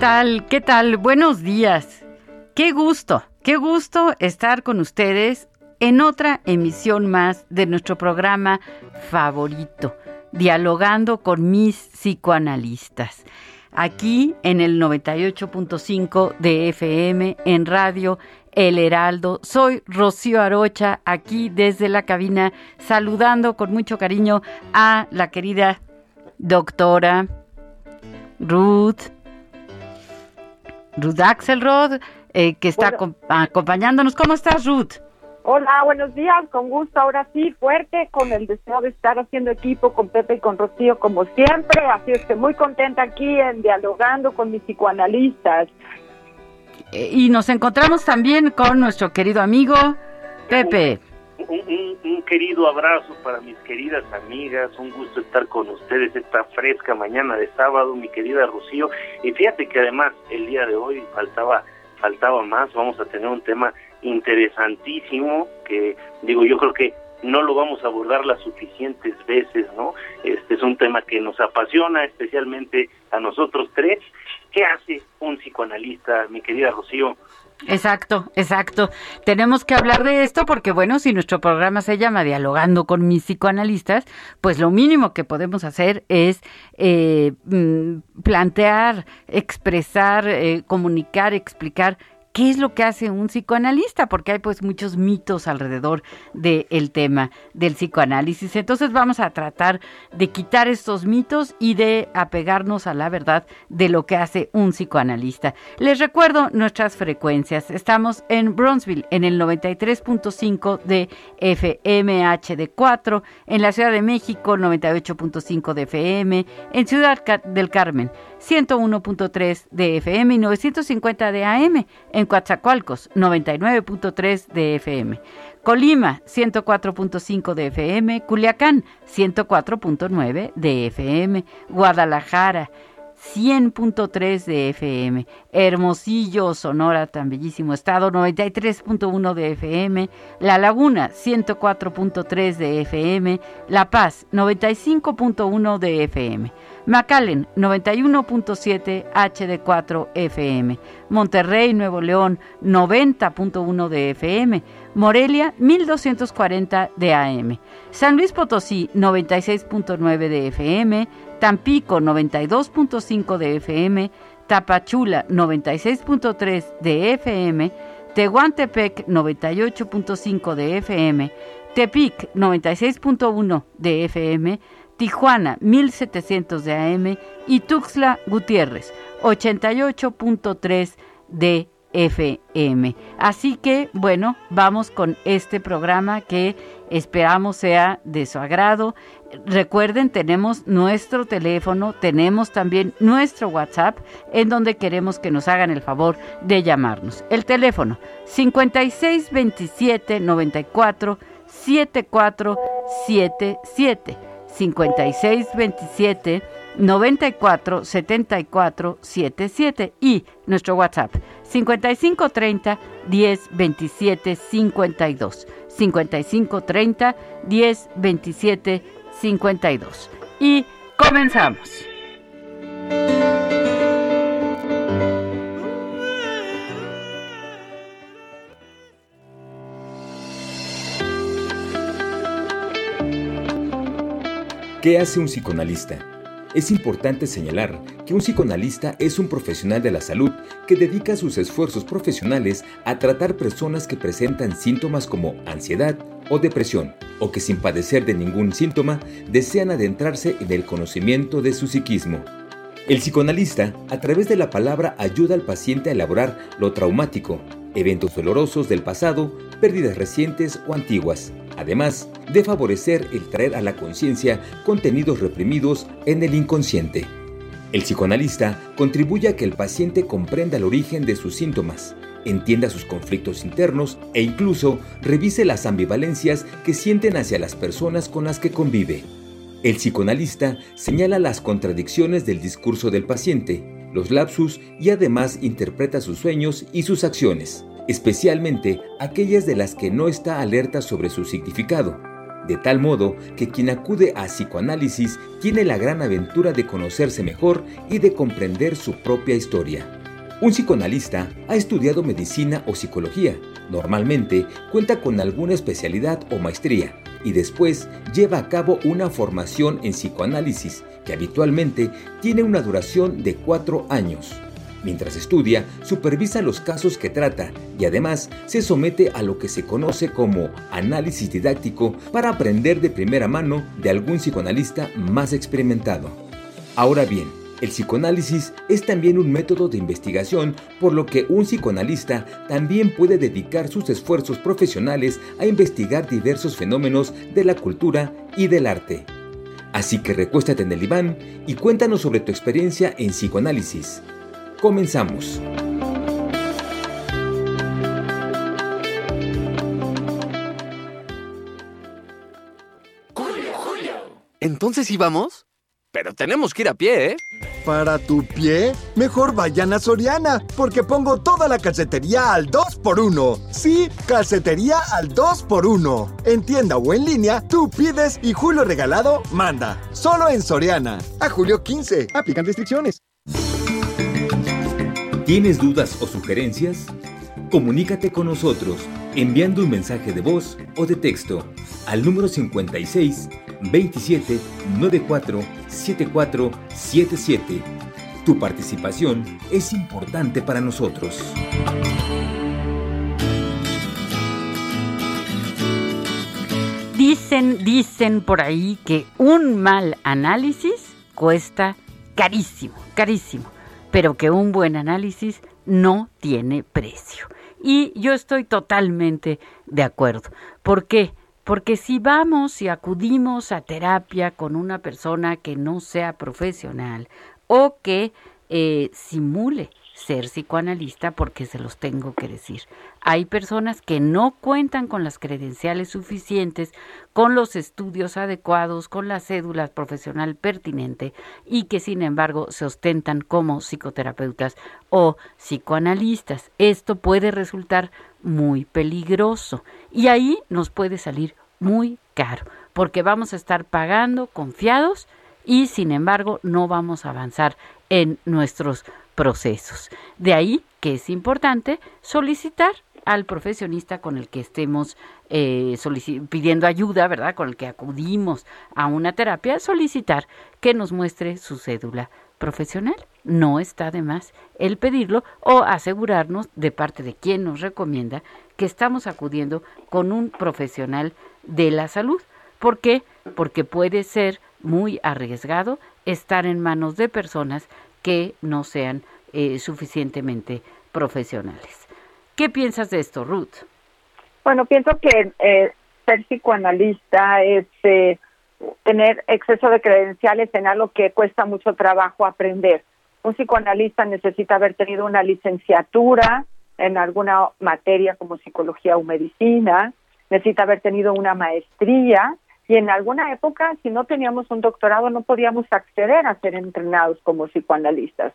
Tal? ¿Qué tal? Buenos días. Qué gusto, qué gusto estar con ustedes en otra emisión más de nuestro programa favorito, Dialogando con mis psicoanalistas. Aquí en el 98.5 de FM en radio El Heraldo. Soy Rocío Arocha, aquí desde la cabina, saludando con mucho cariño a la querida doctora Ruth Ruth Axelrod, eh, que está acompañándonos. ¿Cómo estás, Ruth? Hola, buenos días, con gusto, ahora sí, fuerte, con el deseo de estar haciendo equipo con Pepe y con Rocío como siempre, así es que muy contenta aquí en dialogando con mis psicoanalistas. Eh, y nos encontramos también con nuestro querido amigo Pepe. Un, querido abrazo para mis queridas amigas, un gusto estar con ustedes esta fresca mañana de sábado, mi querida Rocío. Y fíjate que además el día de hoy faltaba, faltaba más, vamos a tener un tema interesantísimo que digo yo creo que no lo vamos a abordar las suficientes veces, ¿no? Este es un tema que nos apasiona especialmente a nosotros tres. ¿Qué hace un psicoanalista, mi querida Rocío? Exacto, exacto. Tenemos que hablar de esto porque, bueno, si nuestro programa se llama Dialogando con mis psicoanalistas, pues lo mínimo que podemos hacer es eh, mm, plantear, expresar, eh, comunicar, explicar ¿Qué es lo que hace un psicoanalista? Porque hay pues muchos mitos alrededor del tema del psicoanálisis. Entonces vamos a tratar de quitar estos mitos y de apegarnos a la verdad de lo que hace un psicoanalista. Les recuerdo nuestras frecuencias. Estamos en Bronzeville en el 93.5 de FMHD4, en la Ciudad de México 98.5 de FM, en Ciudad del Carmen 101.3 de FM y 950 de AM, en Coatzacoalcos 99.3 de FM, Colima 104.5 de FM, Culiacán 104.9 de FM, Guadalajara 100.3 de FM, Hermosillo, Sonora, tan bellísimo estado, 93.1 de FM, La Laguna, 104.3 de FM, La Paz, 95.1 de FM, McAllen, 91.7 HD4 FM, Monterrey, Nuevo León, 90.1 de FM, Morelia, 1240 de AM, San Luis Potosí, 96.9 de FM, Tampico 92.5 de FM, Tapachula 96.3 de FM, Tehuantepec 98.5 de FM, Tepic 96.1 de FM, Tijuana 1700 de AM y Tuxtla Gutiérrez 88.3 de FM. Así que, bueno, vamos con este programa que esperamos sea de su agrado. Recuerden, tenemos nuestro teléfono, tenemos también nuestro WhatsApp, en donde queremos que nos hagan el favor de llamarnos. El teléfono 5627 94 7477 5627 94 74 77 y nuestro WhatsApp 55 30 10 27 52 55 30 10 27 52 y comenzamos. ¿Qué hace un psicoanalista? Es importante señalar que un psicoanalista es un profesional de la salud que dedica sus esfuerzos profesionales a tratar personas que presentan síntomas como ansiedad o depresión, o que sin padecer de ningún síntoma desean adentrarse en el conocimiento de su psiquismo. El psicoanalista, a través de la palabra, ayuda al paciente a elaborar lo traumático, eventos dolorosos del pasado, pérdidas recientes o antiguas, además de favorecer el traer a la conciencia contenidos reprimidos en el inconsciente. El psicoanalista contribuye a que el paciente comprenda el origen de sus síntomas, entienda sus conflictos internos e incluso revise las ambivalencias que sienten hacia las personas con las que convive. El psicoanalista señala las contradicciones del discurso del paciente, los lapsus y además interpreta sus sueños y sus acciones, especialmente aquellas de las que no está alerta sobre su significado de tal modo que quien acude a psicoanálisis tiene la gran aventura de conocerse mejor y de comprender su propia historia. Un psicoanalista ha estudiado medicina o psicología, normalmente cuenta con alguna especialidad o maestría, y después lleva a cabo una formación en psicoanálisis que habitualmente tiene una duración de cuatro años. Mientras estudia, supervisa los casos que trata y además se somete a lo que se conoce como análisis didáctico para aprender de primera mano de algún psicoanalista más experimentado. Ahora bien, el psicoanálisis es también un método de investigación, por lo que un psicoanalista también puede dedicar sus esfuerzos profesionales a investigar diversos fenómenos de la cultura y del arte. Así que recuéstate en el diván y cuéntanos sobre tu experiencia en psicoanálisis. Comenzamos. Julio, Julio. Entonces íbamos, pero tenemos que ir a pie, ¿eh? Para tu pie, mejor vayan a Soriana, porque pongo toda la calcetería al 2x1. Sí, calcetería al 2x1. En tienda o en línea, tú pides y Julio Regalado manda. Solo en Soriana. A julio 15. Aplican restricciones. ¿Tienes dudas o sugerencias? Comunícate con nosotros enviando un mensaje de voz o de texto al número 56 27 94 74 77. Tu participación es importante para nosotros. Dicen, dicen por ahí que un mal análisis cuesta carísimo, carísimo pero que un buen análisis no tiene precio. Y yo estoy totalmente de acuerdo. ¿Por qué? Porque si vamos y acudimos a terapia con una persona que no sea profesional o que eh, simule ser psicoanalista porque se los tengo que decir. Hay personas que no cuentan con las credenciales suficientes, con los estudios adecuados, con la cédula profesional pertinente y que sin embargo se ostentan como psicoterapeutas o psicoanalistas. Esto puede resultar muy peligroso y ahí nos puede salir muy caro porque vamos a estar pagando confiados y sin embargo no vamos a avanzar en nuestros procesos. De ahí que es importante solicitar al profesionista con el que estemos eh, pidiendo ayuda, ¿verdad? Con el que acudimos a una terapia, solicitar que nos muestre su cédula profesional. No está de más el pedirlo o asegurarnos de parte de quien nos recomienda que estamos acudiendo con un profesional de la salud. ¿Por qué? Porque puede ser muy arriesgado estar en manos de personas que no sean eh, suficientemente profesionales. ¿Qué piensas de esto, Ruth? Bueno, pienso que eh, ser psicoanalista es eh, tener exceso de credenciales en algo que cuesta mucho trabajo aprender. Un psicoanalista necesita haber tenido una licenciatura en alguna materia como psicología o medicina, necesita haber tenido una maestría y en alguna época, si no teníamos un doctorado, no podíamos acceder a ser entrenados como psicoanalistas.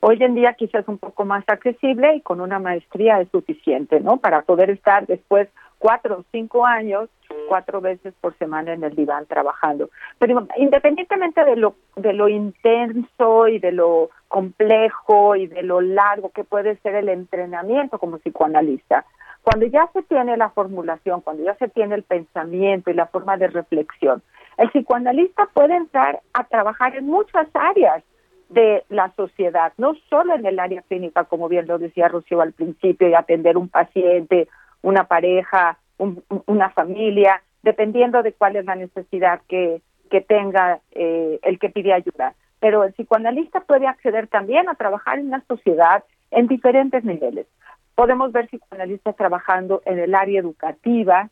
Hoy en día quizás un poco más accesible y con una maestría es suficiente, ¿no? Para poder estar después cuatro o cinco años, cuatro veces por semana en el diván trabajando. Pero independientemente de lo, de lo intenso y de lo complejo y de lo largo que puede ser el entrenamiento como psicoanalista, cuando ya se tiene la formulación, cuando ya se tiene el pensamiento y la forma de reflexión, el psicoanalista puede entrar a trabajar en muchas áreas de la sociedad, no solo en el área clínica, como bien lo decía Rocío al principio, y atender un paciente, una pareja, una familia, dependiendo de cuál es la necesidad que, tenga eh, el que pide ayuda. Pero el psicoanalista puede acceder también a trabajar en la sociedad en diferentes niveles. Podemos ver psicoanalistas trabajando en el área educativa,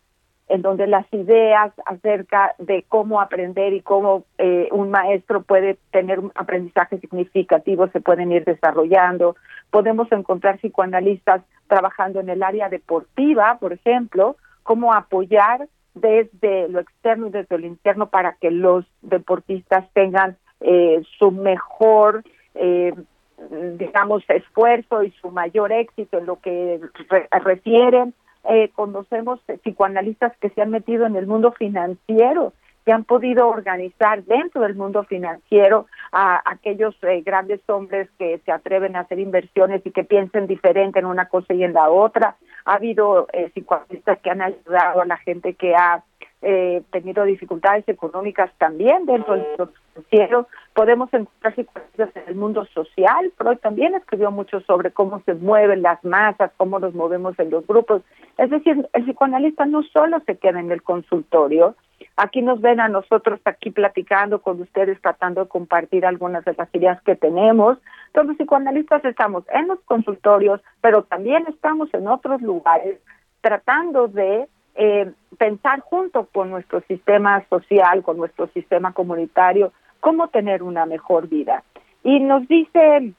en donde las ideas acerca de cómo aprender y cómo eh, un maestro puede tener un aprendizaje significativo se pueden ir desarrollando. Podemos encontrar psicoanalistas trabajando en el área deportiva, por ejemplo, cómo apoyar desde lo externo y desde lo interno para que los deportistas tengan eh, su mejor, eh, digamos, esfuerzo y su mayor éxito en lo que refieren eh, conocemos psicoanalistas que se han metido en el mundo financiero, que han podido organizar dentro del mundo financiero a aquellos eh, grandes hombres que se atreven a hacer inversiones y que piensen diferente en una cosa y en la otra. Ha habido eh, psicoanalistas que han ayudado a la gente que ha eh, tenido dificultades económicas también dentro mundo Podemos encontrar psicoanalistas en el mundo social. Freud también escribió mucho sobre cómo se mueven las masas, cómo nos movemos en los grupos. Es decir, el psicoanalista no solo se queda en el consultorio, Aquí nos ven a nosotros aquí platicando con ustedes, tratando de compartir algunas de las ideas que tenemos. Entonces, los psicoanalistas estamos en los consultorios, pero también estamos en otros lugares tratando de eh, pensar junto con nuestro sistema social, con nuestro sistema comunitario, cómo tener una mejor vida. Y nos dice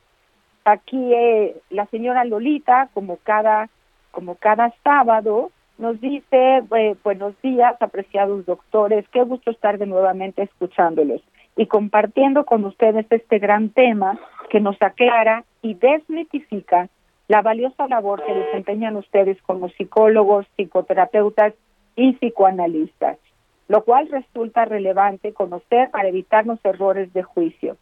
aquí eh, la señora Lolita, como cada, como cada sábado, nos dice, eh, buenos días, apreciados doctores, qué gusto estar de nuevamente escuchándolos y compartiendo con ustedes este gran tema que nos aclara y desmitifica la valiosa labor que desempeñan ustedes como psicólogos, psicoterapeutas y psicoanalistas, lo cual resulta relevante conocer para evitarnos errores de juicio.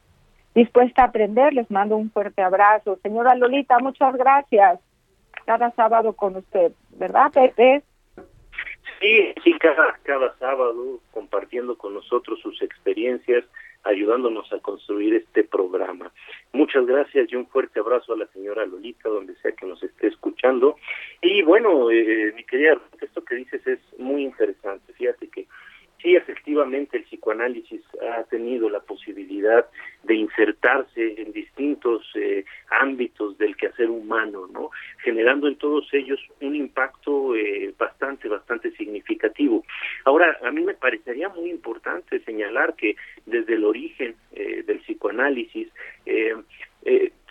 Dispuesta a aprender, les mando un fuerte abrazo. Señora Lolita, muchas gracias. Cada sábado con usted, ¿verdad, Pepe? Sí, sí, cada, cada sábado compartiendo con nosotros sus experiencias, ayudándonos a construir este programa. Muchas gracias y un fuerte abrazo a la señora Lolita, donde sea que nos esté escuchando. Y bueno, eh, mi querida, esto que dices es muy interesante. Fíjate que sí, efectivamente, el psicoanálisis ha tenido la posibilidad de insertarse en distintos eh, ámbitos del quehacer humano, ¿no? Generando en todos ellos un impacto eh, bastante, bastante significativo. Ahora, a mí me parecería muy importante señalar que desde el origen eh, del psicoanálisis,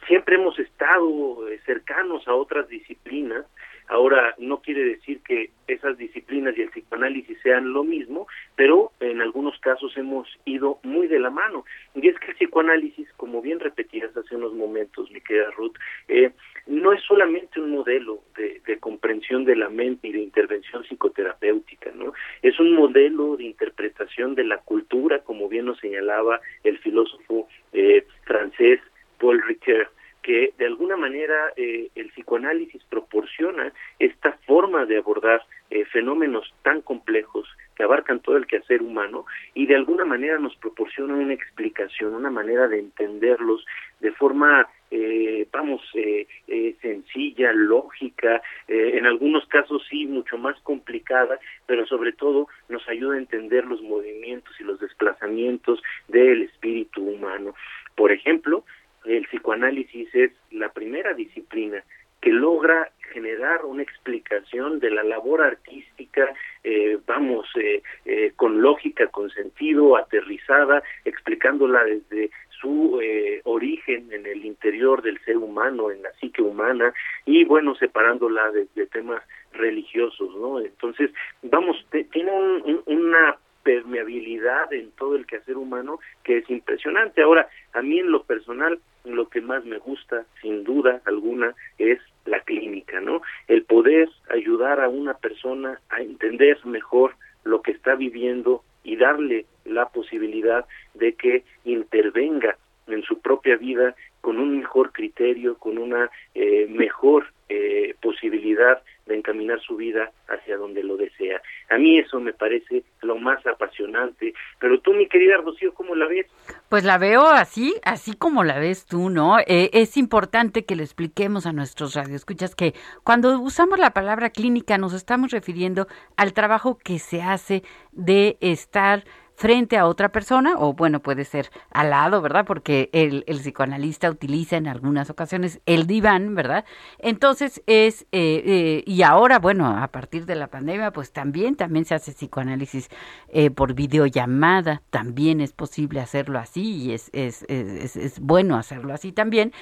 siempre hemos estado cercanos a otras disciplinas, Ahora, no quiere decir que esas disciplinas y el psicoanálisis sean lo mismo, pero en algunos casos hemos ido muy de la mano. Y es que el psicoanálisis, como bien repetías hace unos momentos, mi querida Ruth, eh, no es solamente un modelo de, de, comprensión de la mente y de intervención psicoterapéutica, ¿no? Es un modelo de interpretación de la cultura, como bien nos señalaba el filósofo eh, francés Paul Ricoeur que de alguna manera eh, el psicoanálisis proporciona esta forma de abordar eh, fenómenos tan complejos que abarcan todo el quehacer humano y de alguna manera nos proporciona una explicación, una manera de entenderlos de forma, eh, vamos, sencilla, lógica, en algunos casos sí mucho más complicada, pero sobre todo nos ayuda a entender los movimientos y los desplazamientos del espíritu humano. Por ejemplo, el psicoanálisis es la primera disciplina que logra generar una explicación de la labor artística, eh, vamos, eh, eh, con lógica, con sentido, aterrizada, explicándola desde su origen en el interior del ser humano, en la psique humana, y bueno, separándola de, temas religiosos, ¿no? Entonces, vamos, tiene una permeabilidad en todo el quehacer humano que es impresionante. Ahora, a mí en lo personal, lo que más me gusta, sin duda alguna, es la clínica, ¿no? El poder ayudar a una persona a entender mejor lo que está viviendo y darle la posibilidad de que intervenga en su propia vida con un mejor criterio, con una eh, mejor eh, posibilidad de encaminar su vida hacia donde lo desea. A mí eso me parece lo más apasionante. Pero tú, mi querida Rocío, ¿cómo la ves? Pues la veo así, así como la ves tú, ¿no? Eh, es importante que le expliquemos a nuestros radioescuchas que cuando usamos la palabra clínica nos estamos refiriendo al trabajo que se hace de estar frente a otra persona, o bueno, puede ser al lado, ¿verdad? Porque el, psicoanalista utiliza en algunas ocasiones el diván, ¿verdad? Entonces es, eh, eh, y ahora, bueno, a partir de la pandemia, pues también, también se hace psicoanálisis eh, por videollamada, también es posible hacerlo así y es, es, es, es bueno hacerlo así también,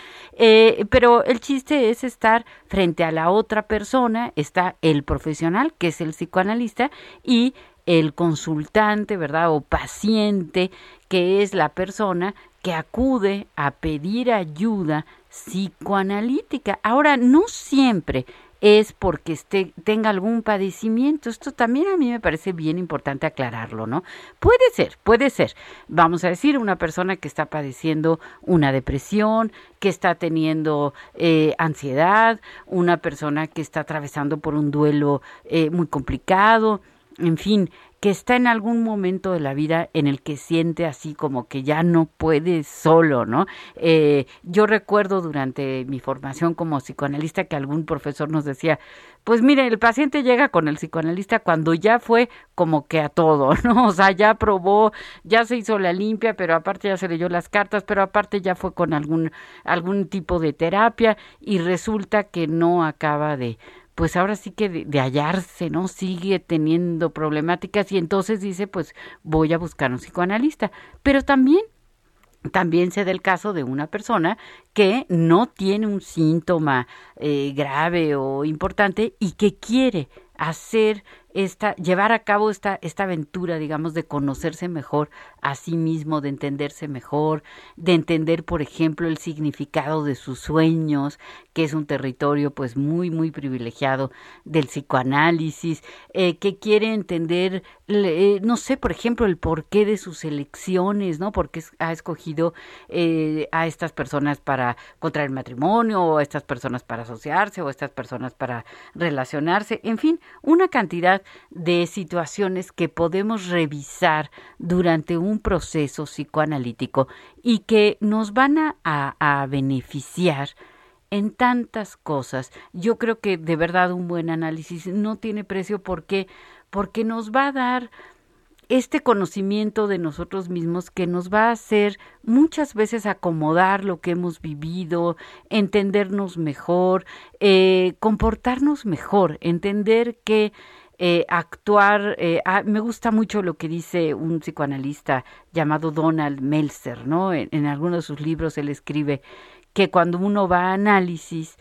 pero el chiste es estar frente a la otra persona, está el profesional, que es el psicoanalista, y el consultante, ¿verdad? O paciente, que es la persona que acude a pedir ayuda psicoanalítica. Ahora, no siempre es porque esté, tenga algún padecimiento. Esto también a mí me parece bien importante aclararlo, ¿no? Puede ser, puede ser. Vamos a decir, una persona que está padeciendo una depresión, que está teniendo eh, ansiedad, una persona que está atravesando por un duelo eh, muy complicado, en fin, que está en algún momento de la vida en el que siente así como que ya no puede solo, ¿no? Eh, yo recuerdo durante mi formación como psicoanalista que algún profesor nos decía, pues mire, el paciente llega con el psicoanalista cuando ya fue como que a todo, ¿no? O sea, ya probó, ya se hizo la limpia, pero aparte ya se leyó las cartas, pero aparte ya fue con algún, algún tipo de terapia y resulta que no acaba de pues ahora sí que de, hallarse, ¿no? Sigue teniendo problemáticas y entonces dice, pues voy a buscar un psicoanalista. Pero también también se da el caso de una persona que no tiene un síntoma eh, grave o importante y que quiere hacer esta, llevar a cabo esta, esta aventura, digamos, de conocerse mejor a sí mismo, de entenderse mejor, de entender, por ejemplo, el significado de sus sueños, que es un territorio pues muy, muy privilegiado del psicoanálisis, eh, que quiere entender, eh, no sé, por ejemplo, el porqué de sus elecciones, ¿no? Porque ha escogido eh, a estas personas para contraer matrimonio, o a estas personas para asociarse, o a estas personas para relacionarse, en fin, una cantidad de situaciones que podemos revisar durante un proceso psicoanalítico y que nos van a, a beneficiar en tantas cosas. Yo creo que de verdad un buen análisis no tiene precio porque porque nos va a dar este conocimiento de nosotros mismos que nos va a hacer muchas veces acomodar lo que hemos vivido, entendernos mejor, eh, comportarnos mejor, entender que eh, actuar, eh, ah, me gusta mucho lo que dice un psicoanalista llamado Donald Meltzer, ¿no? En, algunos de sus libros él escribe que cuando uno va a análisis,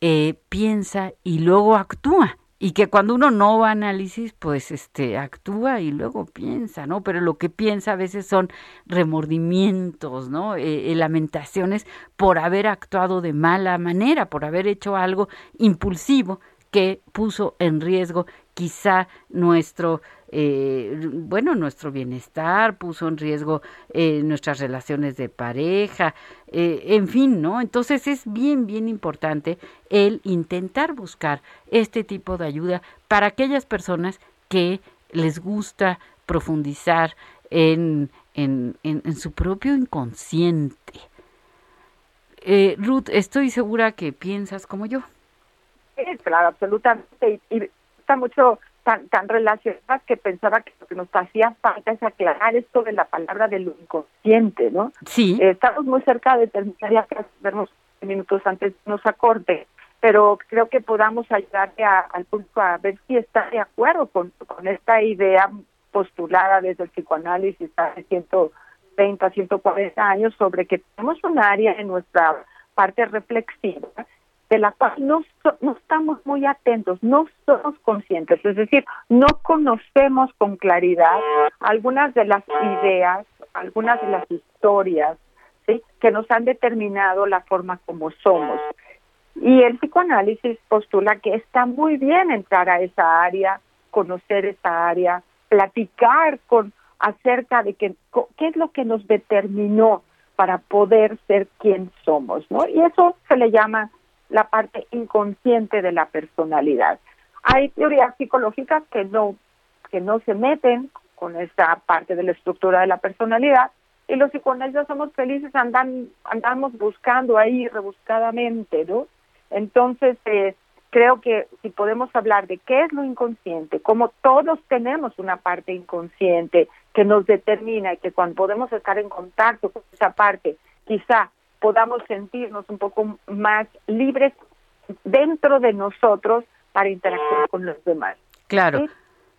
eh, piensa y luego actúa y que cuando uno no va a análisis, pues este actúa y luego piensa, ¿no? Pero lo que piensa a veces son remordimientos, ¿no? lamentaciones por haber actuado de mala manera, por haber hecho algo impulsivo que puso en riesgo quizá nuestro eh, bueno nuestro bienestar puso en riesgo eh, nuestras relaciones de pareja eh, en fin no entonces es bien bien importante el intentar buscar este tipo de ayuda para aquellas personas que les gusta profundizar en, en, en, su propio inconsciente Ruth estoy segura que piensas como yo claro, absolutamente. Y, está mucho tan, tan relacionada que pensaba que lo que nos hacía falta es aclarar esto de la palabra del inconsciente, ¿no? Sí. Eh, estamos muy cerca de terminar ya vernos minutos antes nos acorde, pero creo que podamos ayudarle al público a ver si está de acuerdo con, con esta idea postulada desde el psicoanálisis hace 130, 140 años sobre que tenemos un área en nuestra parte reflexiva de la cual no, no estamos muy atentos, no somos conscientes, es decir, no conocemos con claridad algunas de las ideas, algunas de las historias ¿sí? que nos han determinado la forma como somos. Y el psicoanálisis postula que está muy bien entrar a esa área, conocer esa área, platicar con acerca de qué es lo que nos determinó para poder ser quien somos, ¿no? Y eso se le llama la parte inconsciente de la personalidad. Hay teorías psicológicas que no que no se meten con esta parte de la estructura de la personalidad y los psicoanalistas somos felices andan andamos buscando ahí rebuscadamente, ¿no? Entonces eh, creo que si podemos hablar de qué es lo inconsciente, como todos tenemos una parte inconsciente que nos determina y que cuando podemos estar en contacto con esa parte, quizá podamos sentirnos un poco más libres dentro de nosotros para interactuar con los demás. Claro.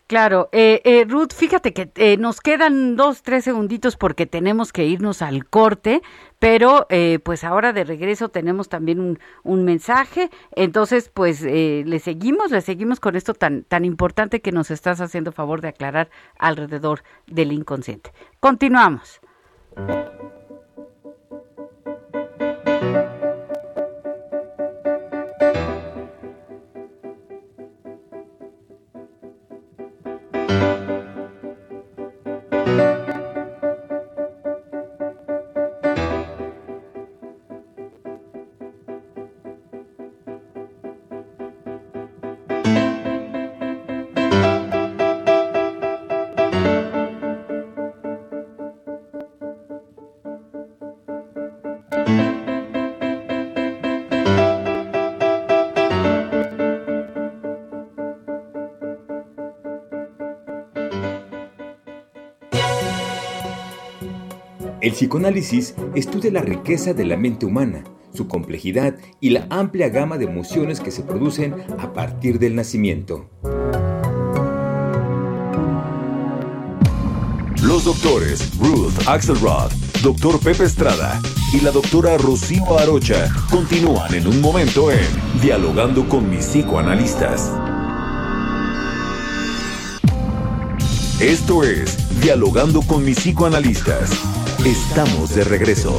Claro, eh, eh, Ruth, fíjate que eh, nos quedan dos, tres segunditos porque tenemos que irnos al corte, pero eh, pues ahora de regreso tenemos también un, un mensaje, entonces pues eh, le seguimos, le seguimos con esto tan, tan importante que nos estás haciendo favor de aclarar alrededor del inconsciente. Continuamos. Psicoanálisis estudia la riqueza de la mente humana, su complejidad y la amplia gama de emociones que se producen a partir del nacimiento. Los doctores Ruth Axelrod, Dr. Pepe Estrada y la doctora Rocío Arocha continúan en un momento en Dialogando con mis psicoanalistas. Esto es Dialogando con mis psicoanalistas. Estamos de regreso.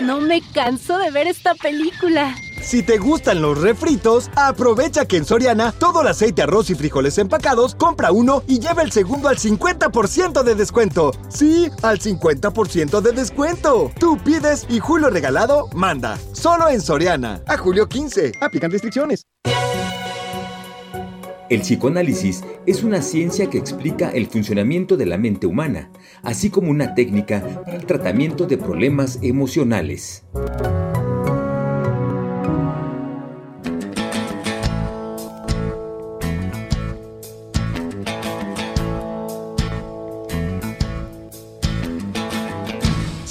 No me canso de ver esta película. Si te gustan los refritos, aprovecha que en Soriana todo el aceite, arroz y frijoles empacados, compra uno y lleva el segundo al 50% de descuento. Sí, al 50% de descuento. Tú pides y Julio Regalado manda. Solo en Soriana. A julio 15. Aplican restricciones. El psicoanálisis es una ciencia que explica el funcionamiento de la mente humana, así como una técnica para el tratamiento de problemas emocionales.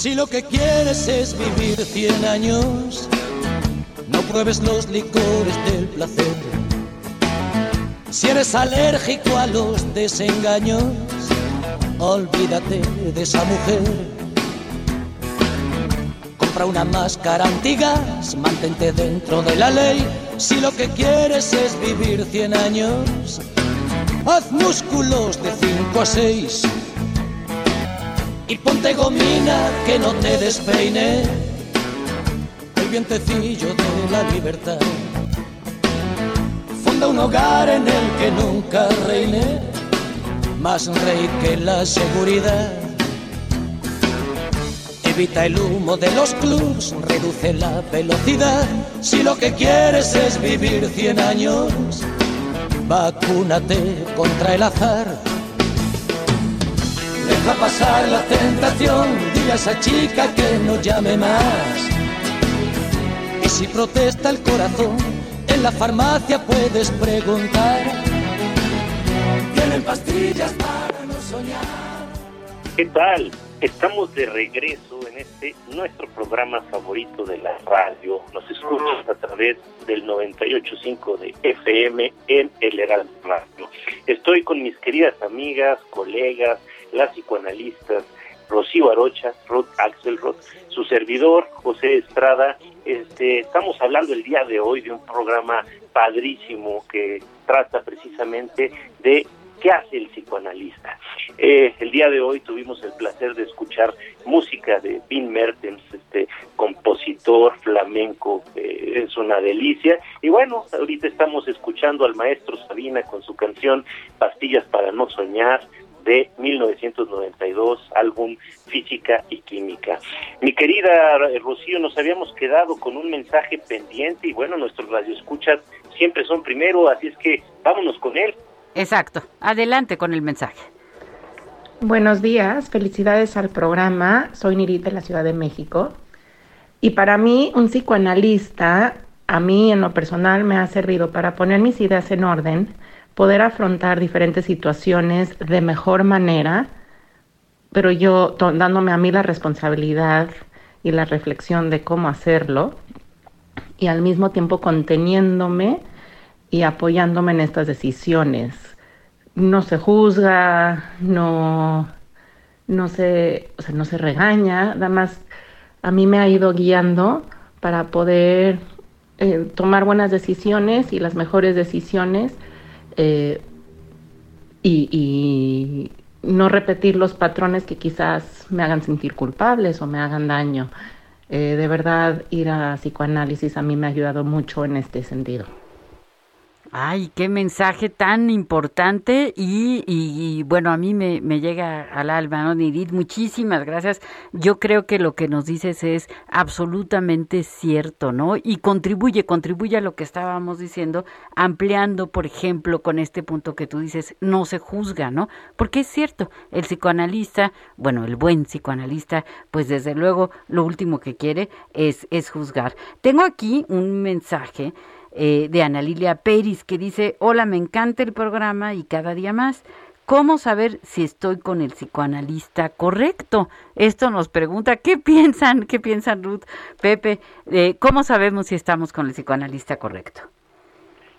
Si lo que quieres es vivir 100 años, no pruebes los licores del placer. Si eres alérgico a los desengaños, olvídate de esa mujer. Compra una máscara antigas, mantente dentro de la ley. Si lo que quieres es vivir 100 años, haz músculos de 5 a 6 y ponte gomina que no te despeine el vientecillo de la libertad. Funda un hogar en el que nunca reine más rey que la seguridad. Evita el humo de los clubs, reduce la velocidad. Si lo que quieres es vivir 100 años, vacúnate contra el azar Deja pasar la tentación, dile a esa chica que no llame más. Y si protesta el corazón, en la farmacia puedes preguntar. Tienen pastillas para no soñar. ¿Qué tal? Estamos de regreso en este nuestro programa favorito de la radio. Nos escuchas a través del 98.5 de FM en el Heraldo Radio. Estoy con mis queridas amigas, colegas, las psicoanalistas, Rocío Arocha, Ruth Axelrod, su servidor, José Estrada. Este, estamos hablando el día de hoy de un programa padrísimo que trata precisamente de ¿Qué hace el psicoanalista? Eh, el día de hoy tuvimos el placer de escuchar música de Vin Mertens, este compositor flamenco, es una delicia. Y bueno, ahorita estamos escuchando al maestro Sabina con su canción Pastillas para no soñar de 1992, álbum Física y Química. Mi querida Rocío, nos habíamos quedado con un mensaje pendiente y bueno, nuestros radioescuchas siempre son primero, así es que vámonos con él. Exacto. Adelante con el mensaje. Buenos días, felicidades al programa. Soy Nirit de la Ciudad de México. Y para mí, un psicoanalista, a mí en lo personal, me ha servido para poner mis ideas en orden, poder afrontar diferentes situaciones de mejor manera, pero yo dándome a mí la responsabilidad y la reflexión de cómo hacerlo, y al mismo tiempo conteniéndome y apoyándome en estas decisiones. No se juzga, no, no, se, o sea, no se regaña, nada más a mí me ha ido guiando para poder eh, tomar buenas decisiones y las mejores decisiones eh, y, no repetir los patrones que quizás me hagan sentir culpables o me hagan daño. Eh, de verdad, ir a psicoanálisis a mí me ha ayudado mucho en este sentido. Ay, qué mensaje tan importante y, bueno, a mí me, me, llega al alma, ¿no, Nidit? Muchísimas gracias. Yo creo que lo que nos dices es absolutamente cierto, ¿no? Y contribuye, contribuye a lo que estábamos diciendo, ampliando, por ejemplo, con este punto que tú dices, no se juzga, ¿no? Porque es cierto, el psicoanalista, bueno, el buen psicoanalista, pues desde luego lo último que quiere es, es juzgar. Tengo aquí un mensaje eh, de Ana Lilia Peris, que dice, hola, me encanta el programa y cada día más. ¿Cómo saber si estoy con el psicoanalista correcto? Esto nos pregunta, ¿qué piensan? ¿Qué piensan Ruth, Pepe? Eh, ¿Cómo sabemos si estamos con el psicoanalista correcto?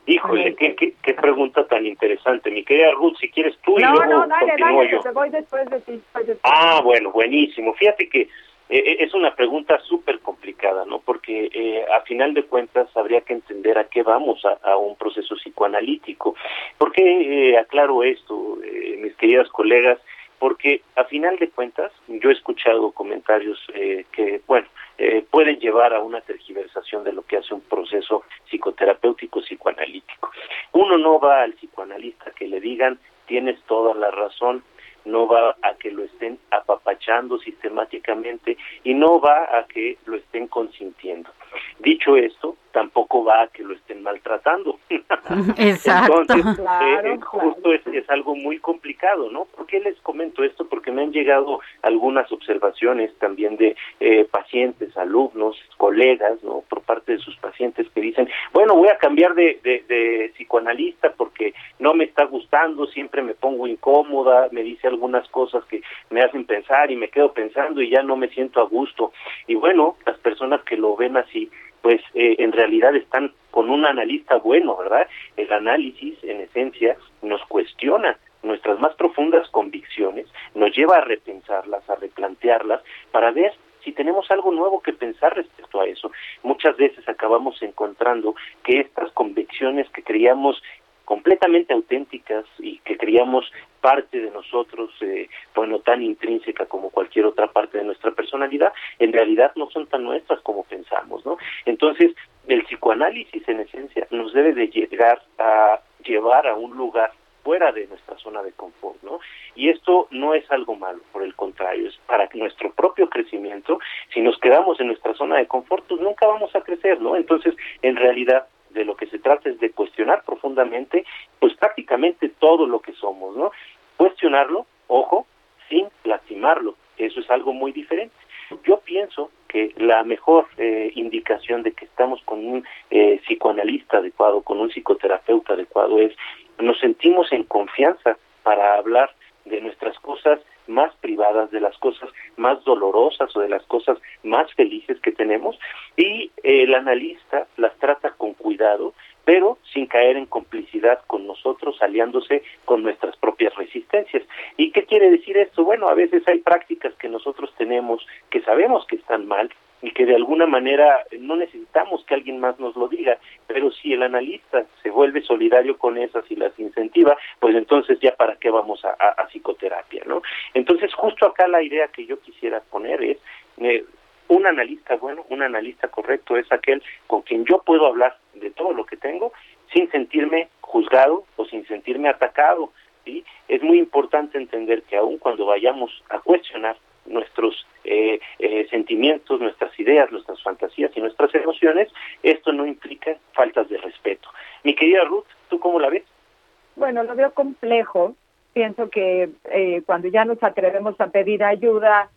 Híjole, qué, qué, pregunta tan interesante. Mi querida Ruth, si quieres tú y no, luego No, dale, dale, yo. te voy después de ti. Ah, bueno, buenísimo. Fíjate que eh, es una pregunta súper complicada, ¿no? Porque eh, a final de cuentas habría que entender a qué vamos a, un proceso psicoanalítico. ¿Por qué eh, aclaro esto, mis queridas colegas? Porque a final de cuentas yo he escuchado comentarios que, bueno, pueden llevar a una tergiversación de lo que hace un proceso psicoterapéutico psicoanalítico. Uno no va al psicoanalista que le digan tienes toda la razón, no va a que lo estén apapachando sistemáticamente y no va a que lo estén consintiendo. Dicho esto, tampoco va a que lo estén maltratando. Exacto. Entonces, eh, justo es, es, algo muy complicado, ¿no? ¿Por qué les comento esto? Porque me han llegado algunas observaciones también de eh, pacientes, alumnos, colegas, ¿no? Por parte de sus pacientes que dicen, bueno, voy a cambiar de, de, de psicoanalista porque no me está gustando, siempre me pongo incómoda, me dice algunas cosas que me hacen pensar y me quedo pensando y ya no me siento a gusto. Y bueno, las personas que lo ven así, pues eh, en realidad están con un analista bueno, ¿verdad? El análisis, en esencia, nos cuestiona nuestras más profundas convicciones, nos lleva a repensarlas, a replantearlas, para ver si tenemos algo nuevo que pensar respecto a eso. Muchas veces acabamos encontrando que estas convicciones que creíamos completamente auténticas y que creíamos parte de nosotros, eh, bueno, tan intrínseca como cualquier otra parte de nuestra personalidad, en realidad no son tan nuestras como pensamos, ¿no? Entonces, el psicoanálisis en esencia nos debe de llegar a llevar a un lugar fuera de nuestra zona de confort, ¿no? Y esto no es algo malo, por el contrario, es para nuestro propio crecimiento. Si nos quedamos en nuestra zona de confort, pues nunca vamos a crecer, ¿no? Entonces, en realidad, de lo que se trata es de cuestionar profundamente, pues prácticamente todo lo que somos, ¿no? Cuestionarlo, ojo, sin lastimarlo, eso es algo muy diferente. Yo pienso que la mejor eh, indicación de que estamos con un eh, psicoanalista adecuado, con un psicoterapeuta adecuado es nos sentimos en confianza para hablar de nuestras cosas más privadas, de las cosas más dolorosas o de las cosas más felices que tenemos y el analista las trata con cuidado pero sin caer en complicidad con nosotros, aliándose con nuestras propias resistencias. ¿Y qué quiere decir esto? Bueno, a veces hay prácticas que nosotros tenemos que sabemos que están mal y que de alguna manera no necesitamos que alguien más nos lo diga, pero si el analista se vuelve solidario con esas y las incentiva, pues entonces ya para qué vamos a, psicoterapia, ¿no? Entonces justo acá la idea que yo quisiera poner es eh, un analista bueno, un analista correcto es aquel con quien yo puedo hablar de todo lo que tengo sin sentirme juzgado o sin sentirme atacado. ¿sí? Es muy importante entender que aun cuando vayamos a cuestionar nuestros eh, eh, sentimientos, nuestras ideas, nuestras fantasías y nuestras emociones, esto no implica faltas de respeto. Mi querida Ruth, ¿tú cómo la ves? Bueno, lo veo complejo. Pienso que eh, cuando ya nos atrevemos a pedir ayuda,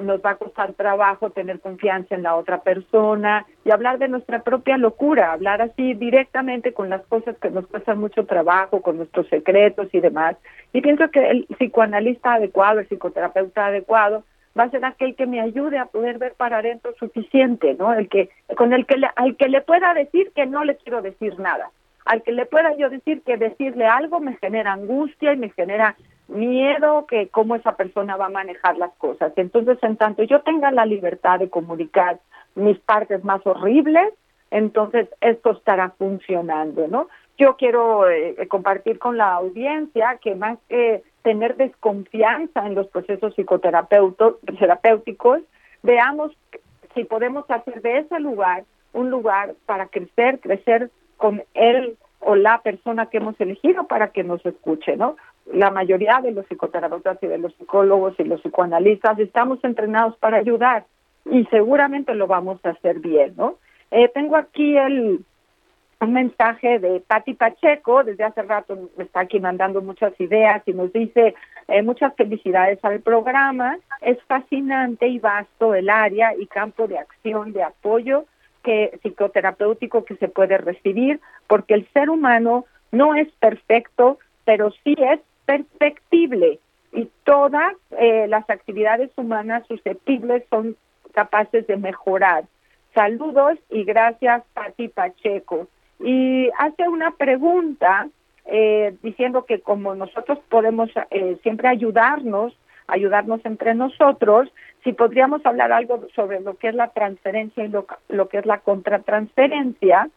nos va a costar trabajo tener confianza en la otra persona y hablar de nuestra propia locura, hablar así directamente con las cosas que nos cuestan mucho trabajo, con nuestros secretos y demás. Y pienso que el psicoanalista adecuado, el psicoterapeuta adecuado, va a ser aquel que me ayude a poder ver para adentro suficiente, ¿no? El que con el que le, al que le pueda decir que no le quiero decir nada, al que le pueda yo decir que decirle algo me genera angustia y me genera miedo que cómo esa persona va a manejar las cosas. Entonces, en tanto yo tenga la libertad de comunicar mis partes más horribles, entonces esto estará funcionando, ¿no? Yo quiero eh, compartir con la audiencia que más que tener desconfianza en los procesos psicoterapéuticos, veamos si podemos hacer de ese lugar un lugar para crecer, crecer con él o la persona que hemos elegido para que nos escuche, ¿no? la mayoría de los psicoterapeutas y de los psicólogos y los psicoanalistas estamos entrenados para ayudar y seguramente lo vamos a hacer bien, ¿no? Eh, tengo aquí el un mensaje de Patti Pacheco, desde hace rato está aquí mandando muchas ideas y nos dice eh, muchas felicidades al programa, es fascinante y vasto el área y campo de acción, de apoyo que psicoterapéutico que se puede recibir, porque el ser humano no es perfecto, pero sí es perfectible y todas eh, las actividades humanas susceptibles son capaces de mejorar. Saludos y gracias, Pati Pacheco. Y hace una pregunta eh, diciendo que como nosotros podemos eh, siempre ayudarnos, ayudarnos entre nosotros, si podríamos hablar algo sobre lo que es la transferencia y lo, que es la contratransferencia,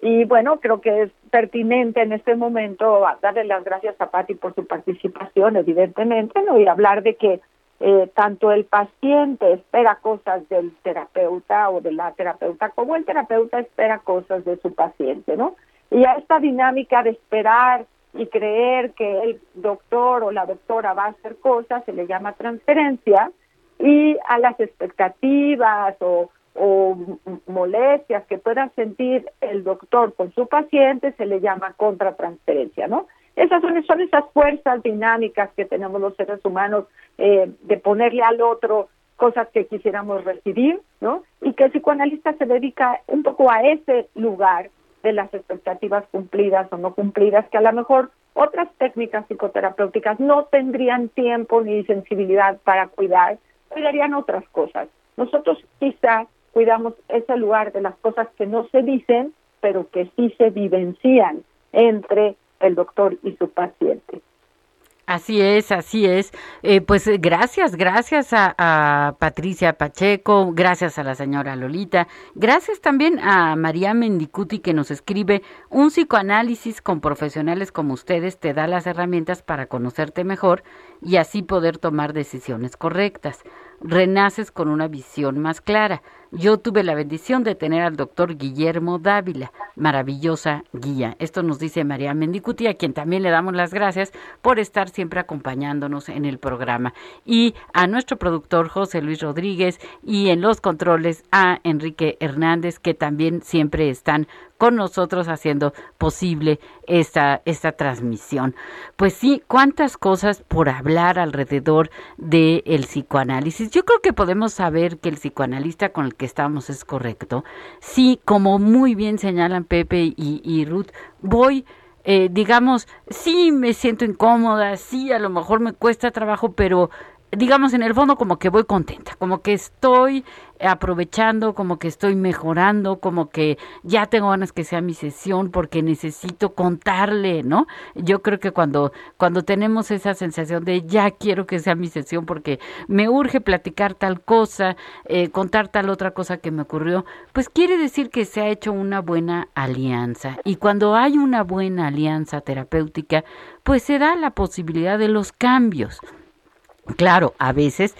y bueno, creo que es pertinente en este momento darle las gracias a Patti por su participación, evidentemente, ¿no? y hablar de que eh, tanto el paciente espera cosas del terapeuta o de la terapeuta, como el terapeuta espera cosas de su paciente, ¿no? Y a esta dinámica de esperar y creer que el doctor o la doctora va a hacer cosas se le llama transferencia, y a las expectativas o o molestias que pueda sentir el doctor con su paciente se le llama contratransferencia, ¿no? Esas son, esas fuerzas dinámicas que tenemos los seres humanos eh, de ponerle al otro cosas que quisiéramos recibir, ¿no? Y que el psicoanalista se dedica un poco a ese lugar de las expectativas cumplidas o no cumplidas, que a lo mejor otras técnicas psicoterapéuticas no tendrían tiempo ni sensibilidad para cuidar, cuidarían otras cosas. Nosotros quizás cuidamos ese lugar de las cosas que no se dicen, pero que sí se vivencian entre el doctor y su paciente. Así es, así es. Eh, pues eh, gracias, gracias a, a, Patricia Pacheco, gracias a la señora Lolita, gracias también a María Mendicuti que nos escribe, un psicoanálisis con profesionales como ustedes te da las herramientas para conocerte mejor y así poder tomar decisiones correctas. Renaces con una visión más clara. Yo tuve la bendición de tener al doctor Guillermo Dávila, maravillosa guía. Esto nos dice María Mendicuti, a quien también le damos las gracias por estar siempre acompañándonos en el programa. Y a nuestro productor José Luis Rodríguez y en los controles a Enrique Hernández, que también siempre están con nosotros haciendo posible esta, esta transmisión. Pues sí, cuántas cosas por hablar alrededor del psicoanálisis. Yo creo que podemos saber que el psicoanalista con el que estamos es correcto. Sí, como muy bien señalan Pepe y, y Ruth, voy eh, digamos, sí me siento incómoda, sí a lo mejor me cuesta trabajo, pero digamos, en el fondo como que voy contenta, como que estoy aprovechando, como que estoy mejorando, como que ya tengo ganas que sea mi sesión porque necesito contarle, ¿no? Yo creo que cuando cuando tenemos esa sensación de ya quiero que sea mi sesión porque me urge platicar tal cosa, eh, contar tal otra cosa que me ocurrió, pues quiere decir que se ha hecho una buena alianza y cuando hay una buena alianza terapéutica, pues se da la posibilidad de los cambios. Claro, a veces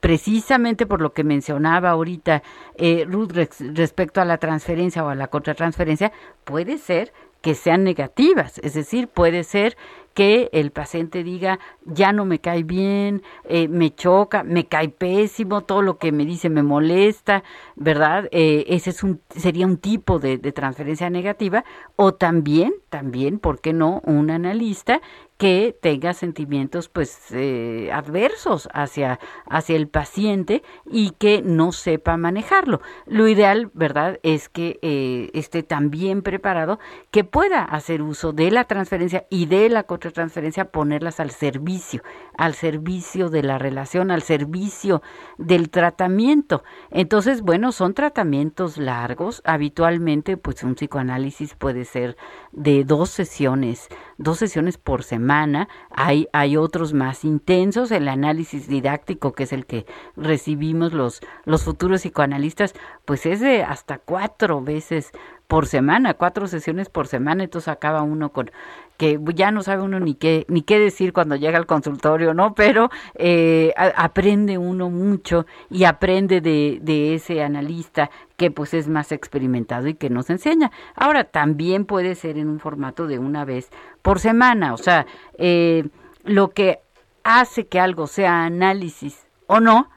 precisamente por lo que mencionaba ahorita eh, Ruth respecto a la transferencia o a la contratransferencia, puede ser que sean negativas, es decir, puede ser que el paciente diga, ya no me cae bien, eh, me choca, me cae pésimo, todo lo que me dice me molesta, ¿verdad? Eh, ese es un, sería un tipo de, de transferencia negativa, o también, también, ¿por qué no? Un analista que tenga sentimientos pues eh, adversos hacia, hacia el paciente y que no sepa manejarlo. Lo ideal, ¿verdad?, es que eh, esté también preparado, que pueda hacer uso de la transferencia y de la contratransferencia, ponerlas al servicio, al servicio de la relación, al servicio del tratamiento. Entonces, bueno, son tratamientos largos. Habitualmente, pues un psicoanálisis puede ser de dos sesiones, dos sesiones por semana. Hay, hay otros más intensos. El análisis didáctico, que es el que recibimos los, los futuros psicoanalistas, pues es de hasta cuatro veces por semana, cuatro sesiones por semana, entonces acaba uno con que ya no sabe uno ni qué ni qué decir cuando llega al consultorio, ¿no? Pero eh, aprende uno mucho y aprende de, de ese analista que pues es más experimentado y que nos enseña. Ahora también puede ser en un formato de una vez por semana, o sea, eh, lo que hace que algo sea análisis o no,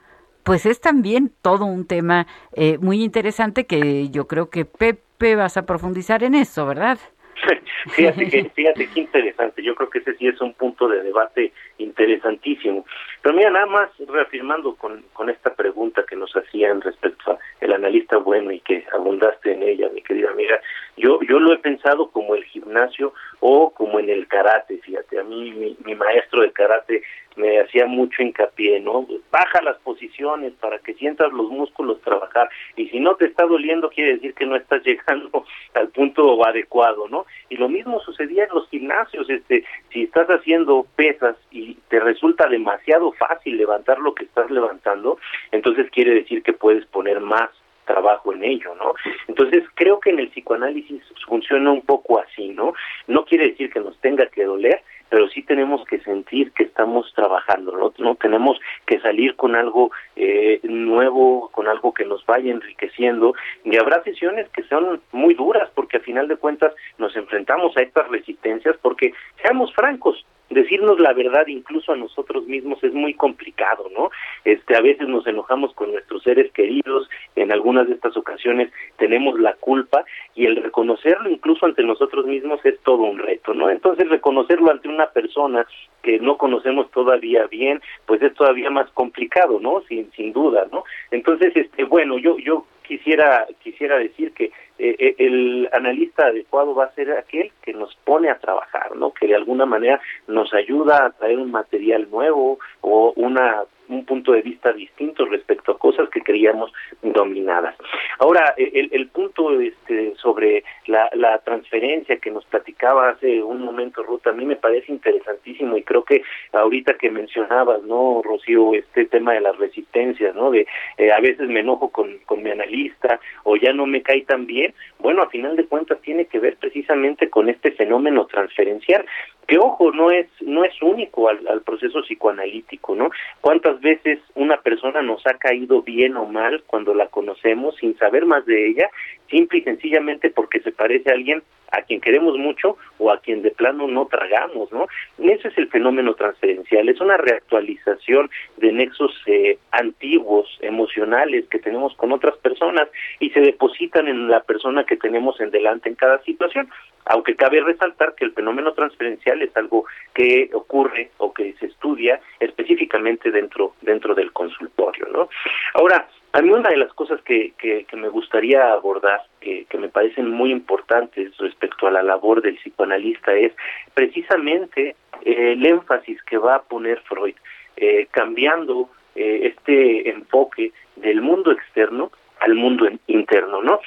pues es también todo un tema eh, muy interesante que yo creo que Pepe vas a profundizar en eso, ¿verdad? fíjate que fíjate qué interesante yo creo que ese sí es un punto de debate interesantísimo pero mira nada más reafirmando con, con esta pregunta que nos hacían respecto a el analista bueno y que abundaste en ella mi querida amiga yo yo lo he pensado como el gimnasio o como en el karate fíjate a mí mi, mi maestro de karate me hacía mucho hincapié, ¿no? Baja las posiciones para que sientas los músculos trabajar y si no te está doliendo quiere decir que no estás llegando al punto adecuado, ¿no? Y lo mismo sucedía en los gimnasios, este, si estás haciendo pesas y te resulta demasiado fácil levantar lo que estás levantando, entonces quiere decir que puedes poner más trabajo en ello, ¿no? Entonces creo que en el psicoanálisis funciona un poco así, ¿no? No quiere decir que nos tenga que doler, pero sí tenemos que sentir que estamos trabajando, ¿no? tenemos que salir con algo eh, nuevo, con algo que nos vaya enriqueciendo, y habrá sesiones que son muy duras, porque a final de cuentas nos enfrentamos a estas resistencias, porque seamos francos, decirnos la verdad incluso a nosotros mismos es muy complicado, ¿no? Este a veces nos enojamos con nuestros seres queridos, en algunas de estas ocasiones tenemos la culpa y el reconocerlo incluso ante nosotros mismos es todo un reto, ¿no? Entonces reconocerlo ante una persona que no conocemos todavía bien, pues es todavía más complicado, ¿no? Sin sin duda, ¿no? Entonces, este bueno, yo yo quisiera quisiera decir que eh, eh, el analista adecuado va a ser aquel que nos pone a trabajar, ¿no? Que de alguna manera nos ayuda a traer un material nuevo o una un punto de vista distinto respecto a cosas que creíamos dominadas. Ahora, el, el punto este, sobre la, la transferencia que nos platicaba hace un momento, Ruth, a mí me parece interesantísimo y creo que ahorita que mencionabas, ¿no, Rocío, este tema de las resistencias, ¿no? De eh, a veces me enojo con, con mi analista o ya no me cae tan bien, bueno, a final de cuentas tiene que ver precisamente con este fenómeno transferencial que ojo no es no es único al, al, proceso psicoanalítico no cuántas veces una persona nos ha caído bien o mal cuando la conocemos sin saber más de ella simple y sencillamente porque se parece a alguien a quien queremos mucho o a quien de plano no tragamos, ¿no? Ese es el fenómeno transferencial, es una reactualización de nexos eh, antiguos, emocionales que tenemos con otras personas y se depositan en la persona que tenemos en delante en cada situación, aunque cabe resaltar que el fenómeno transferencial es algo que ocurre o que se estudia específicamente dentro dentro del consultorio, ¿no? Ahora, A mí una de las cosas que, que, me gustaría abordar, que, que, me parecen muy importantes respecto a la labor del psicoanalista, es precisamente eh, el énfasis que va a poner Freud, eh, cambiando eh, este enfoque del mundo externo al mundo interno, ¿no?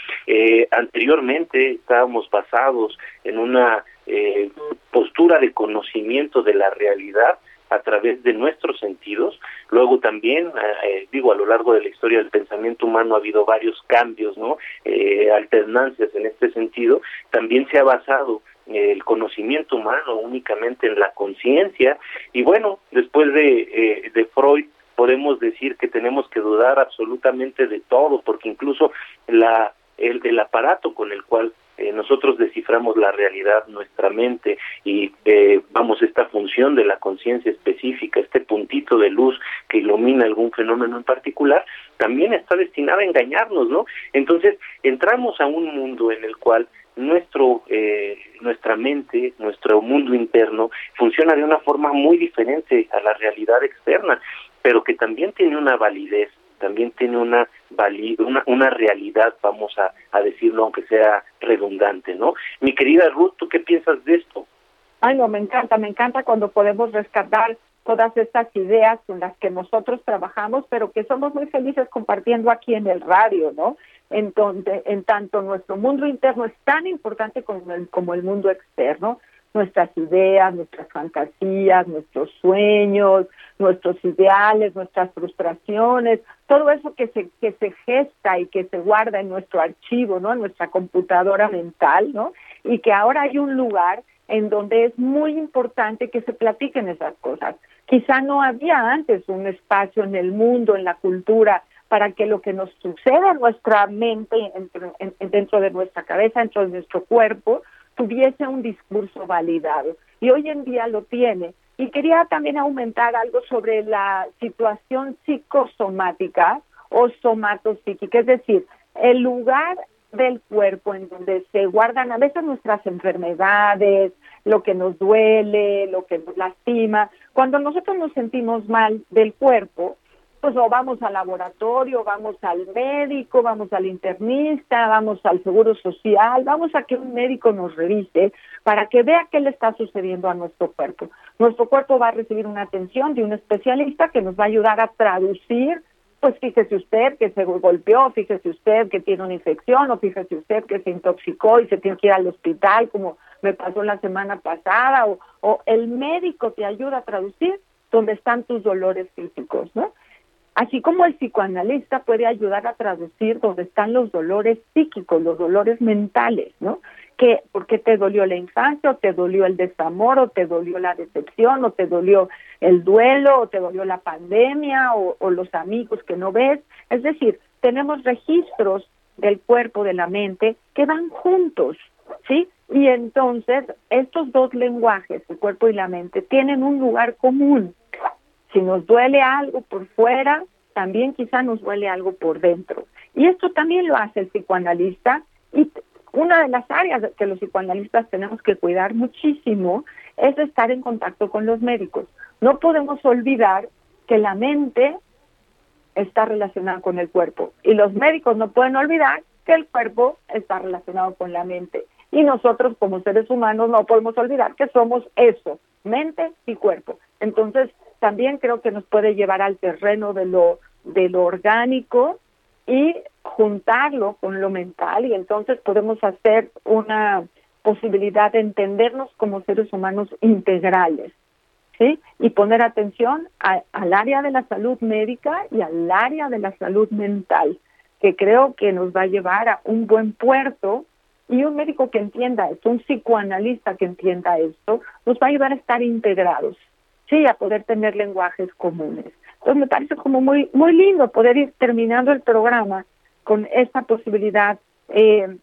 anteriormente estábamos basados en una postura de conocimiento de la realidad a través de nuestros sentidos. Luego también, eh, eh, digo, a lo largo de la historia del pensamiento humano ha habido varios cambios, ¿no? Eh, alternancias en este sentido. También se ha basado el conocimiento humano únicamente en la conciencia. Y bueno, después de, de Freud podemos decir que tenemos que dudar absolutamente de todo, porque incluso la el, el aparato con el cual eh, nosotros desciframos la realidad, nuestra mente y eh, vamos esta función de la conciencia específica, este puntito de luz que ilumina algún fenómeno en particular, también está destinada a engañarnos, ¿no? Entonces entramos a un mundo en el cual nuestro eh, nuestra mente, nuestro mundo interno funciona de una forma muy diferente a la realidad externa, pero que también tiene una validez también tiene una, una, una realidad, vamos a, a decirlo, aunque sea redundante, ¿no? Mi querida Ruth, ¿tú qué piensas de esto? Ay, no, me encanta, me encanta cuando podemos rescatar todas estas ideas con las que nosotros trabajamos, pero que somos muy felices compartiendo aquí en el radio, ¿no? Entonces, en tanto nuestro mundo interno es tan importante como el, como el mundo externo, nuestras ideas, nuestras fantasías, nuestros sueños, nuestros ideales, nuestras frustraciones, todo eso que se que se gesta y que se guarda en nuestro archivo, ¿no? En nuestra computadora mental, ¿no? Y que ahora hay un lugar en donde es muy importante que se platiquen esas cosas. Quizá no había antes un espacio en el mundo, en la cultura, para que lo que nos suceda en nuestra mente, dentro de nuestra cabeza, dentro de nuestro cuerpo, tuviese un discurso validado. Y hoy en día lo tiene. Y quería también aumentar algo sobre la situación psicosomática o somatopsíquica, es decir, el lugar del cuerpo en donde se guardan a veces nuestras enfermedades, lo que nos duele, lo que nos lastima. Cuando nosotros nos sentimos mal del cuerpo, pues o vamos al laboratorio, vamos al médico, vamos al internista, vamos al seguro social, vamos a que un médico nos revise para que vea qué le está sucediendo a nuestro cuerpo. Nuestro cuerpo va a recibir una atención de un especialista que nos va a ayudar a traducir, pues fíjese usted que se golpeó, fíjese usted que tiene una infección o fíjese usted que se intoxicó y se tiene que ir al hospital como me pasó la semana pasada o, o el médico te ayuda a traducir dónde están tus dolores físicos, ¿no? Así como el psicoanalista puede ayudar a traducir dónde están los dolores psíquicos, los dolores mentales, ¿no? Que, ¿Por qué te dolió la infancia, o te dolió el desamor, o te dolió la decepción, o te dolió el duelo, o te dolió la pandemia, o, o los amigos que no ves? Es decir, tenemos registros del cuerpo, de la mente, que van juntos, ¿sí? Y entonces, estos dos lenguajes, el cuerpo y la mente, tienen un lugar común, si nos duele algo por fuera, también quizá nos duele algo por dentro. Y esto también lo hace el psicoanalista y una de las áreas que los psicoanalistas tenemos que cuidar muchísimo es estar en contacto con los médicos. No podemos olvidar que la mente está relacionada con el cuerpo y los médicos no pueden olvidar que el cuerpo está relacionado con la mente. Y nosotros como seres humanos no podemos olvidar que somos eso, mente y cuerpo. Entonces, también creo que nos puede llevar al terreno de lo, de lo orgánico y juntarlo con lo mental y entonces podemos hacer una posibilidad de entendernos como seres humanos integrales, ¿sí? Y poner atención al área de la salud médica y al área de la salud mental, que creo que nos va a llevar a un buen puerto y un médico que entienda esto, un psicoanalista que entienda esto, nos va a ayudar a estar integrados sí, a poder tener lenguajes comunes. Entonces me parece como muy, muy lindo poder ir terminando el programa con esta posibilidad eh,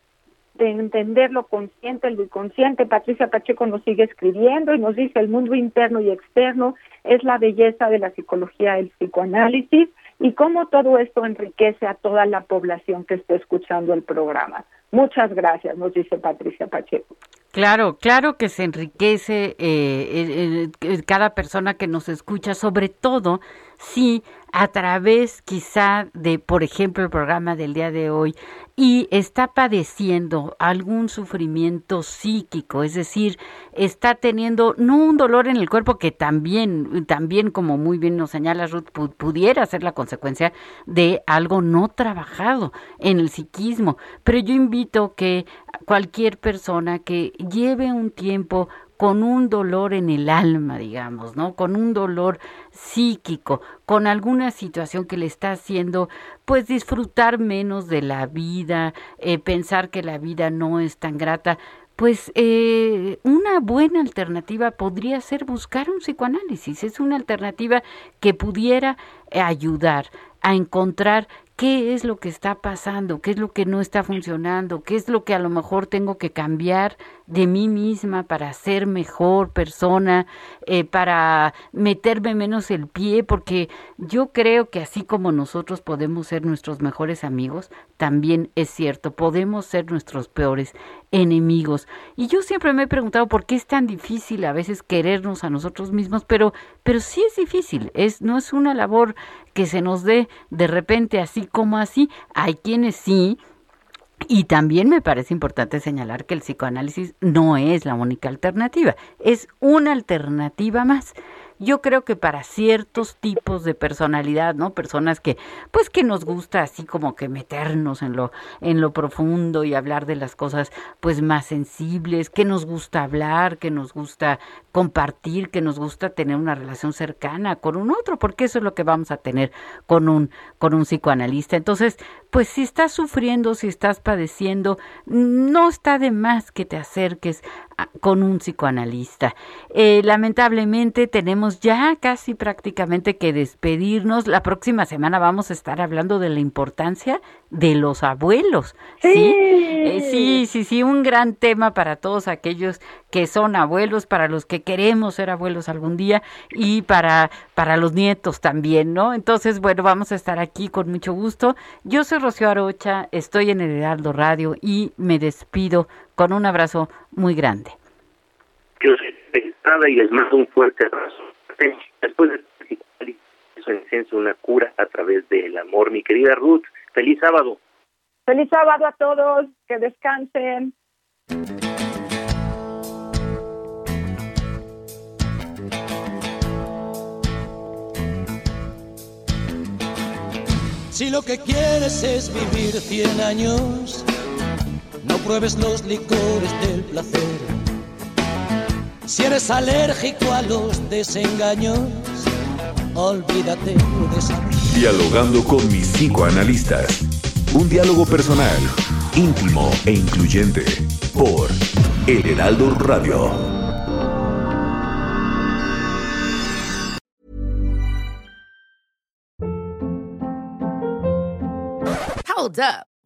de entender lo consciente, lo inconsciente. Patricia Pacheco nos sigue escribiendo y nos dice el mundo interno y externo es la belleza de la psicología del psicoanálisis y cómo todo esto enriquece a toda la población que esté escuchando el programa. Muchas gracias, nos dice Patricia Pacheco. Claro, claro que se enriquece eh, cada persona que nos escucha, sobre todo si a través quizá de, por ejemplo, el programa del día de hoy, y está padeciendo algún sufrimiento psíquico, es decir, está teniendo no un dolor en el cuerpo que también, también como muy bien nos señala Ruth, pudiera ser la consecuencia de algo no trabajado en el psiquismo, pero yo invito que cualquier persona que lleve un tiempo con un dolor en el alma, digamos, ¿no? Con un dolor psíquico, con alguna situación que le está haciendo, pues disfrutar menos de la vida, eh, pensar que la vida no es tan grata, pues eh, una buena alternativa podría ser buscar un psicoanálisis. Es una alternativa que pudiera ayudar a encontrar qué es lo que está pasando, qué es lo que no está funcionando, qué es lo que a lo mejor tengo que cambiar de mí misma para ser mejor persona, eh, para meterme menos el pie, porque yo creo que así como nosotros podemos ser nuestros mejores amigos, también es cierto, podemos ser nuestros peores enemigos. Y yo siempre me he preguntado por qué es tan difícil a veces querernos a nosotros mismos, pero, pero sí es difícil, es, no es una labor que se nos dé de repente así como así. Hay quienes sí, y también me parece importante señalar que el psicoanálisis no es la única alternativa, es una alternativa más yo creo que para ciertos tipos de personalidad, ¿no? Personas que, pues que nos gusta así como que meternos en lo, en lo profundo y hablar de las cosas, pues más sensibles, que nos gusta hablar, que nos gusta compartir, que nos gusta tener una relación cercana con un otro, porque eso es lo que vamos a tener con un, con un psicoanalista. Entonces, pues si estás sufriendo, si estás padeciendo, no está de más que te acerques con un psicoanalista. Eh, lamentablemente tenemos ya casi prácticamente que despedirnos. La próxima semana vamos a estar hablando de la importancia de los abuelos. Sí, sí, eh, sí, sí, sí, un gran tema para todos aquellos que son abuelos, para los que queremos ser abuelos algún día y para, para los nietos también, ¿no? Entonces, bueno, vamos a estar aquí con mucho gusto. Yo soy Rocío Arocha, estoy en el Heraldo Radio y me despido con un abrazo muy grande. Que os y les mando un fuerte abrazo. Después de eso una cura a través del amor. Mi querida Ruth, feliz sábado. Feliz sábado a todos, que descansen. Si lo que quieres es vivir cien años no pruebes los licores del placer. Si eres alérgico a los desengaños, olvídate de esa. Dialogando con mis psicoanalistas. Un diálogo personal, íntimo e incluyente. Por El Heraldo Radio. Hold up.